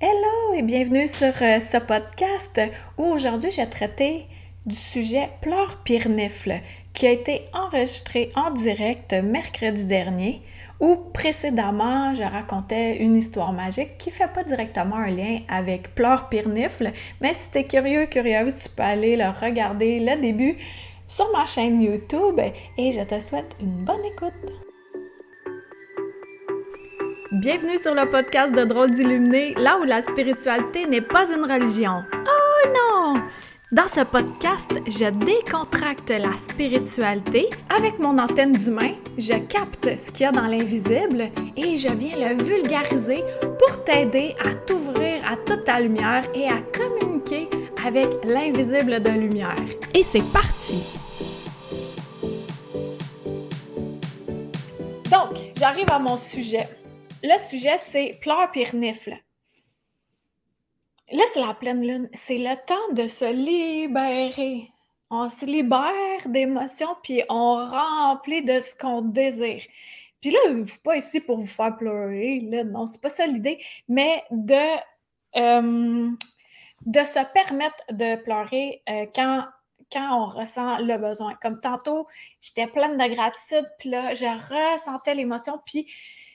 Hello et bienvenue sur euh, ce podcast où aujourd'hui je traiter du sujet Pleurs Pirnifle qui a été enregistré en direct mercredi dernier où précédemment je racontais une histoire magique qui fait pas directement un lien avec Pleurs Pirnifle, mais si t'es curieux, curieuse, tu peux aller le regarder le début sur ma chaîne YouTube et je te souhaite une bonne écoute. Bienvenue sur le podcast de Drôles d'Illuminés, là où la spiritualité n'est pas une religion. Oh non! Dans ce podcast, je décontracte la spiritualité. Avec mon antenne d'humain, je capte ce qu'il y a dans l'invisible et je viens le vulgariser pour t'aider à t'ouvrir à toute ta lumière et à communiquer avec l'invisible de lumière. Et c'est parti! Donc, j'arrive à mon sujet le sujet, c'est pleurs pirnifle. Là, c'est la pleine lune. C'est le temps de se libérer. On se libère d'émotions, puis on remplit de ce qu'on désire. Puis là, je ne suis pas ici pour vous faire pleurer, là, non, c'est pas ça l'idée, mais de, euh, de se permettre de pleurer euh, quand, quand on ressent le besoin. Comme tantôt, j'étais pleine de gratitude, puis là, je ressentais l'émotion, puis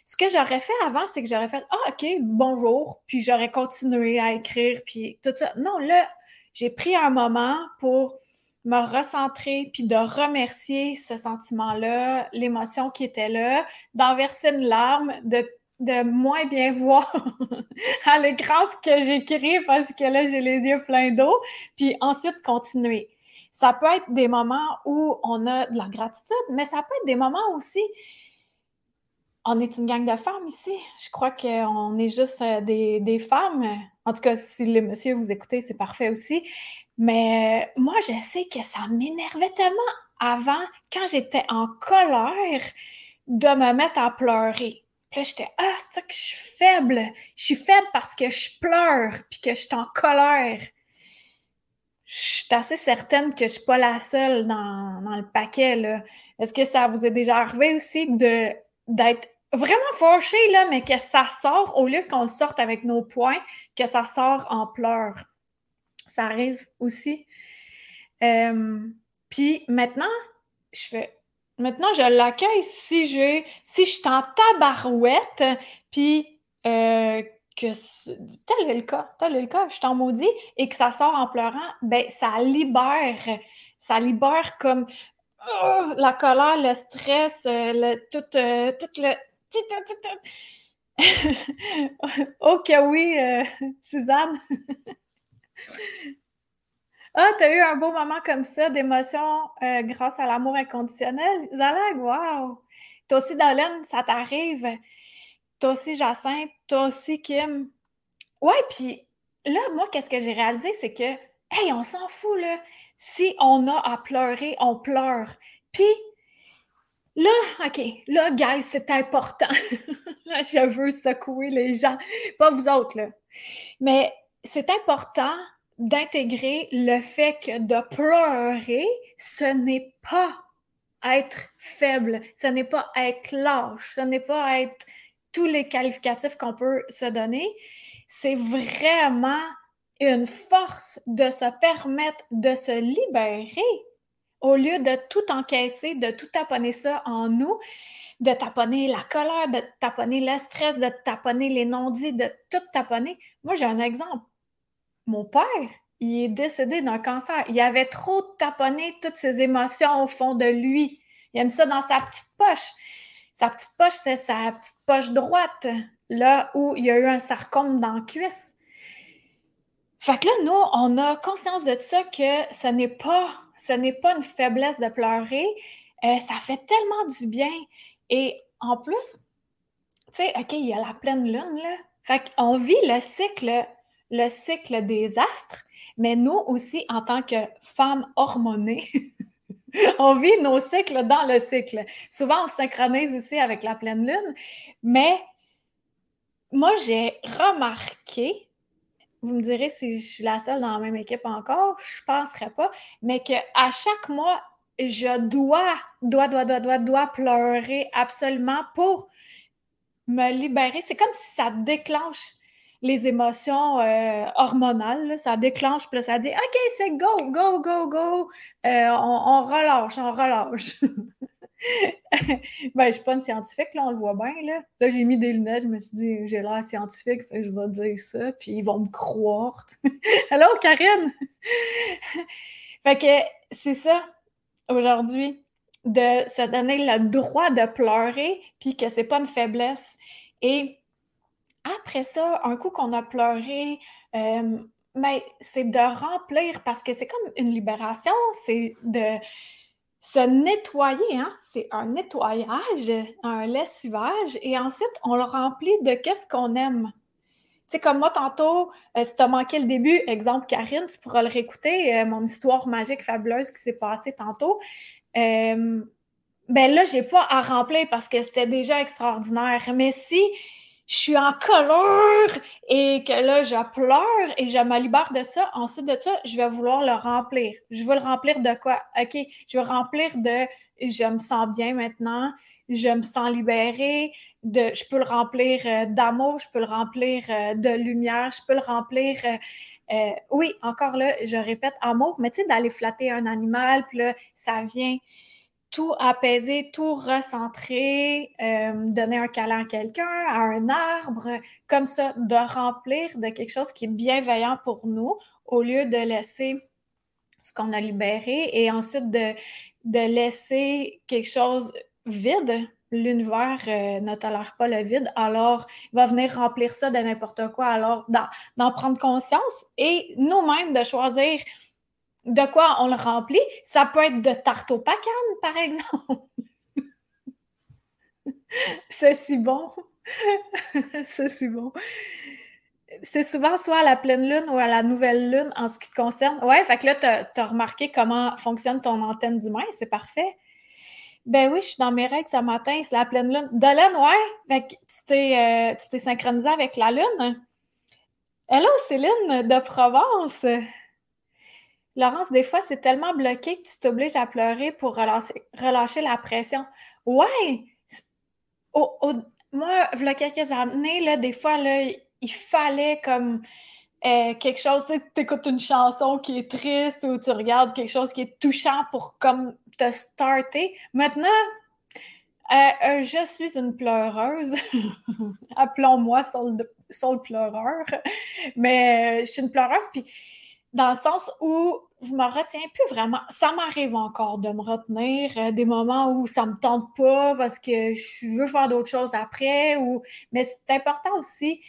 ce que j'aurais fait avant, c'est que j'aurais fait Ah, OK, bonjour, puis j'aurais continué à écrire, puis tout ça. Non, là, j'ai pris un moment pour me recentrer, puis de remercier ce sentiment-là, l'émotion qui était là, d'enverser une larme, de, de moins bien voir à l'écran ce que j'écris parce que là, j'ai les yeux pleins d'eau, puis ensuite continuer. Ça peut être des moments où on a de la gratitude, mais ça peut être des moments aussi on est une gang de femmes ici. Je crois qu'on est juste euh, des, femmes. En tout cas, si les messieurs vous écoutez, c'est parfait aussi. Mais euh, moi, je sais que ça m'énervait tellement avant, quand j'étais en colère, de me mettre à pleurer. Puis là, j'étais Ah, c'est ça que je suis faible. Je suis faible parce que je pleure puis que je suis en colère. Je suis assez certaine que je ne suis pas la seule dans, dans le paquet. Est-ce que ça vous est déjà arrivé aussi d'être vraiment fâché, là, mais que ça sort, au lieu qu'on sorte avec nos poings, que ça sort en pleurs. Ça arrive aussi. Euh, puis maintenant, je fais. Maintenant, je l'accueille si je, si je suis en tabarouette, puis euh, que tel est le cas, tel est le cas, je suis en maudit, et que ça sort en pleurant, ben ça libère, ça libère comme oh, la colère, le stress, euh, le, tout, tout le, ok, oui, euh, Suzanne. ah, t'as eu un beau moment comme ça d'émotion euh, grâce à l'amour inconditionnel. Zalag, wow! Toi aussi, Dolène, ça t'arrive. Toi aussi, Jacinthe. Toi aussi, Kim. Ouais, puis là, moi, qu'est-ce que j'ai réalisé, c'est que, hey, on s'en fout, là. Si on a à pleurer, on pleure. Puis, Là, OK, là, guys, c'est important. je veux secouer les gens, pas vous autres, là. Mais c'est important d'intégrer le fait que de pleurer, ce n'est pas être faible, ce n'est pas être lâche, ce n'est pas être tous les qualificatifs qu'on peut se donner. C'est vraiment une force de se permettre de se libérer au lieu de tout encaisser, de tout taponner ça en nous, de taponner la colère, de taponner le stress, de taponner les non-dits, de tout taponner. Moi, j'ai un exemple. Mon père, il est décédé d'un cancer. Il avait trop taponné toutes ses émotions au fond de lui. Il aime ça dans sa petite poche. Sa petite poche, c'est sa petite poche droite, là où il y a eu un sarcome dans la cuisse. Fait que là, nous, on a conscience de ça que ce n'est pas, ce n'est pas une faiblesse de pleurer. Euh, ça fait tellement du bien. Et en plus, tu sais, OK, il y a la pleine lune, là. Fait qu'on vit le cycle, le cycle des astres, mais nous aussi, en tant que femmes hormonées, on vit nos cycles dans le cycle. Souvent, on synchronise aussi avec la pleine lune, mais moi, j'ai remarqué vous me direz si je suis la seule dans la même équipe encore, je ne penserais pas, mais qu'à chaque mois, je dois, dois, dois, dois, dois, dois pleurer absolument pour me libérer. C'est comme si ça déclenche les émotions euh, hormonales. ça déclenche, puis ça dit OK, c'est go, go, go, go. Euh, on, relâche, on relâche. ben, je suis pas une scientifique, là, on le voit bien. Là, là j'ai mis des lunettes, je me suis dit, j'ai l'air scientifique, fait je vais dire ça, puis ils vont me croire. Allô, Karine? fait que c'est ça, aujourd'hui, de se donner le droit de pleurer, puis que c'est pas une faiblesse. Et après ça, un coup qu'on a pleuré, euh, c'est de remplir parce que c'est comme une libération, c'est de se nettoyer, hein? c'est un nettoyage, un lessivage, et ensuite on le remplit de qu'est-ce qu'on aime. Tu sais, comme moi, tantôt, euh, si tu as manqué le début, exemple Karine, tu pourras le réécouter, euh, mon histoire magique fabuleuse qui s'est passée tantôt. ben là, j'ai pas à remplir parce que c'était déjà extraordinaire. Mais si je suis en colère et que là, je pleure et je me libère de ça. Ensuite de ça, je vais vouloir le remplir. Je veux le remplir de quoi? OK, je veux remplir de je me sens bien maintenant, je me sens libérée, de, je peux le remplir euh, d'amour, je peux le remplir euh, de lumière, je peux le remplir. Euh, oui, encore là, je répète amour, mais tu sais, d'aller flatter un animal, puis là, ça vient tout apaiser, tout recentrer, euh, donner un câlin à quelqu'un, à un arbre, comme ça, de remplir de quelque chose qui est bienveillant pour nous, au lieu de laisser ce qu'on a libéré et ensuite de, laisser quelque chose vide. L'univers euh, ne tolère pas le vide, alors il va venir remplir ça de n'importe quoi. Alors, d'en prendre conscience et nous-mêmes de choisir de quoi on le remplit? Ça peut être de tarte au pacane, par exemple. c'est si bon. c'est si bon. C'est souvent soit à la pleine lune ou à la nouvelle lune en ce qui te concerne. Ouais, fait que là, tu as, remarqué comment fonctionne ton antenne d'humain, c'est parfait. Ben oui, je suis dans mes règles ce matin, c'est la pleine lune. Dolène, ouais, fait que tu t'es, euh, synchronisé avec la lune. Hello, Céline de Provence. Laurence, des fois, c'est tellement bloqué que tu t'obliges à pleurer pour relâcher, la pression. Ouais! moi, il y a quelques années, là, des fois, là, il fallait comme euh, quelque chose, tu écoutes une chanson qui est triste ou tu regardes quelque chose qui est touchant pour comme te starter. Maintenant, euh, euh, je suis une pleureuse. Appelons-moi sur le, pleureur. Mais je suis une pleureuse, puis dans le sens où je me retiens plus vraiment. Ça m'arrive encore de me retenir, euh, des moments où ça me tente pas parce que je veux faire d'autres choses après. Ou... Mais c'est important aussi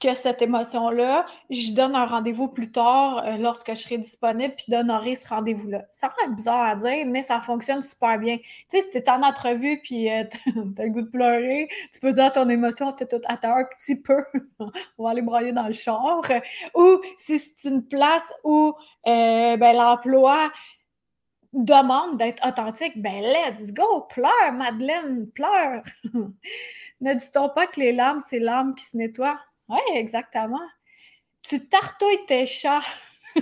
que cette émotion-là, je donne un rendez-vous plus tard euh, lorsque je serai disponible, puis d'honorer ce rendez-vous-là. Ça va être bizarre à dire, mais ça fonctionne super bien. Tu sais, si t'es en entrevue, puis euh, t'as le goût de pleurer, tu peux dire ton émotion, t'es tout à un petit peu. On va aller broyer dans le char. Ou si c'est une place où euh, ben, l'emploi demande d'être authentique, ben let's go, pleure, Madeleine, pleure. ne dit-on pas que les larmes, c'est l'âme qui se nettoie? Oui, exactement. Tu tartouilles tes chats.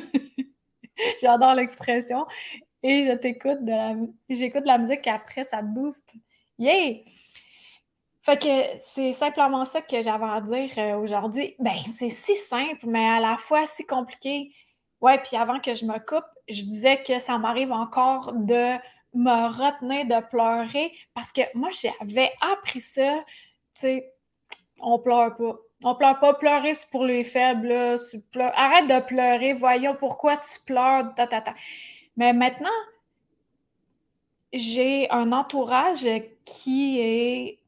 J'adore l'expression. Et je t'écoute de la... j'écoute la musique et après ça te booste. Yay! Fait que c'est simplement ça que j'avais à dire euh, aujourd'hui. Ben, c'est si simple, mais à la fois si compliqué. Ouais, puis avant que je me coupe, je disais que ça m'arrive encore de me retenir de pleurer parce que moi, j'avais appris ça, tu sais, on pleure pas. On pleure pas. Pleurer, c'est pour les faibles. Arrête de pleurer. Voyons pourquoi tu pleures. Mais maintenant, j'ai un entourage qui est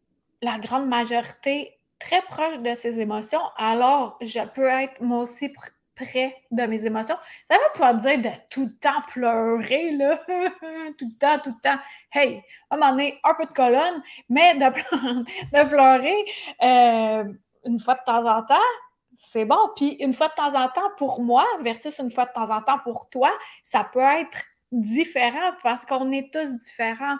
la grande majorité très proche de ses émotions. Alors, je peux être moi aussi près de mes émotions. Ça veut pas dire de tout le temps pleurer, là. tout le temps, tout le temps. Hey, à un donné, un peu de colonne, mais de, de pleurer. Euh, une fois de temps en temps, c'est bon. Puis une fois de temps en temps pour moi versus une fois de temps en temps pour toi, ça peut être différent parce qu'on est tous différents.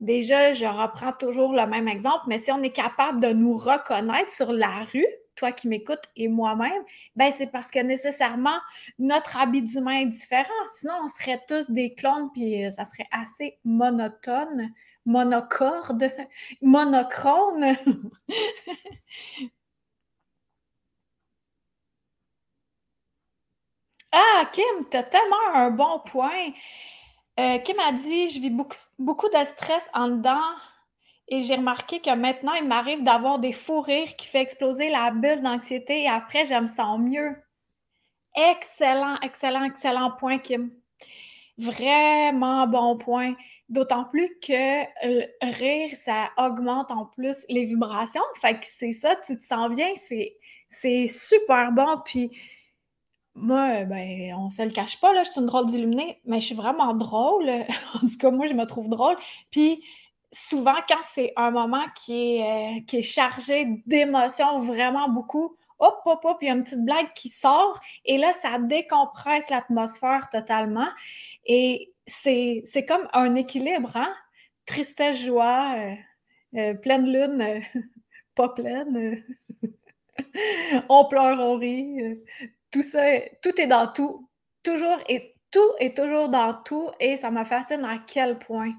Déjà, je reprends toujours le même exemple, mais si on est capable de nous reconnaître sur la rue, toi qui m'écoutes et moi-même, ben c'est parce que nécessairement notre habit d'humain est différent. Sinon, on serait tous des clones, puis ça serait assez monotone monocorde, monochrone. ah, Kim, tu as tellement un bon point. Euh, Kim a dit, je vis beaucoup, de stress en dedans et j'ai remarqué que maintenant, il m'arrive d'avoir des fous rires qui fait exploser la bulle d'anxiété et après, je me sens mieux. Excellent, excellent, excellent point, Kim. Vraiment bon point. D'autant plus que le rire, ça augmente en plus les vibrations. Fait que c'est ça, tu te sens bien, c'est super bon. Puis moi, ben, on se le cache pas, là, je suis une drôle d'illuminée, mais je suis vraiment drôle. en tout cas, moi, je me trouve drôle. Puis souvent, quand c'est un moment qui est, euh, qui est chargé d'émotions vraiment beaucoup, hop, hop, hop, il y a une petite blague qui sort et là, ça décompresse l'atmosphère totalement. Et c'est comme un équilibre, hein? Tristesse, joie, euh, euh, pleine lune, pas pleine. on pleure, on rit. tout ça, tout est dans tout. Toujours et tout est toujours dans tout et ça me fascine à quel point.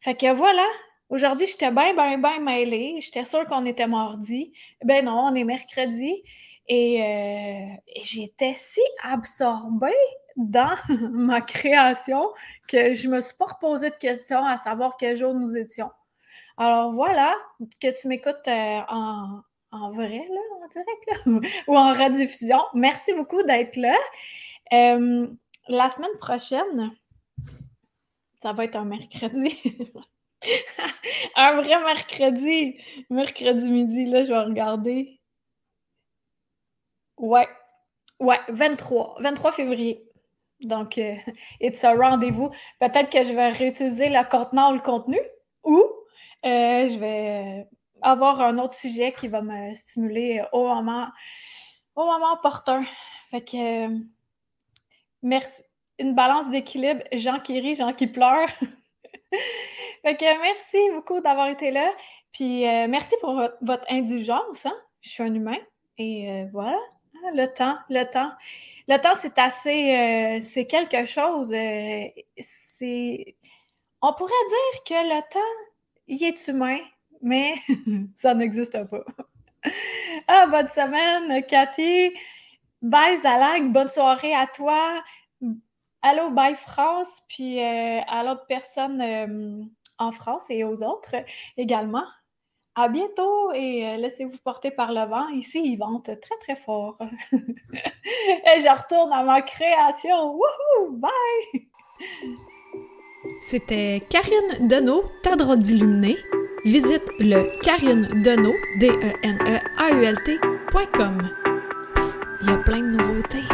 Fait que voilà, aujourd'hui, j'étais bien, bien, bien mêlée. J'étais sûre qu'on était mardi. Ben non, on est mercredi. Et, euh, j'étais si absorbée dans ma création que je me suis pas reposé de questions à savoir quel jour nous étions. Alors voilà, que tu m'écoutes euh, en, vrai, là, en direct, ou en rediffusion. Merci beaucoup d'être là. Euh, la semaine prochaine, ça va être un mercredi. un vrai mercredi. Mercredi midi, là, je vais regarder. Ouais. Ouais, 23. 23 février. Donc, euh, it's a rendez-vous. Peut-être que je vais réutiliser le contenant ou le contenu ou euh, je vais avoir un autre sujet qui va me stimuler au moment, au moment opportun. Fait que, euh, merci une balance d'équilibre, gens qui rient, gens qui pleurent. fait merci beaucoup d'avoir été là. Puis euh, merci pour votre, indulgence. Hein. Je suis un humain. Et euh, voilà, hein, le temps, le temps. Le temps, c'est assez. Euh, c'est quelque chose. c'est. On pourrait dire que le temps, il est humain, mais ça n'existe pas. ah, bonne semaine, Cathy. Bye, Zalag. Bonne soirée à toi. Allô, bye France, puis à l'autre personne en France et aux autres également. À bientôt et euh, laissez-vous porter par le vent. Ici, il vente très, très fort. et je retourne à ma création. Wouhou! Bye! C'était Karine Deneau, ta drôle. Visite le Karine Deneau, D-E-N-E-A-U-L-T.com. Il y a plein de nouveautés.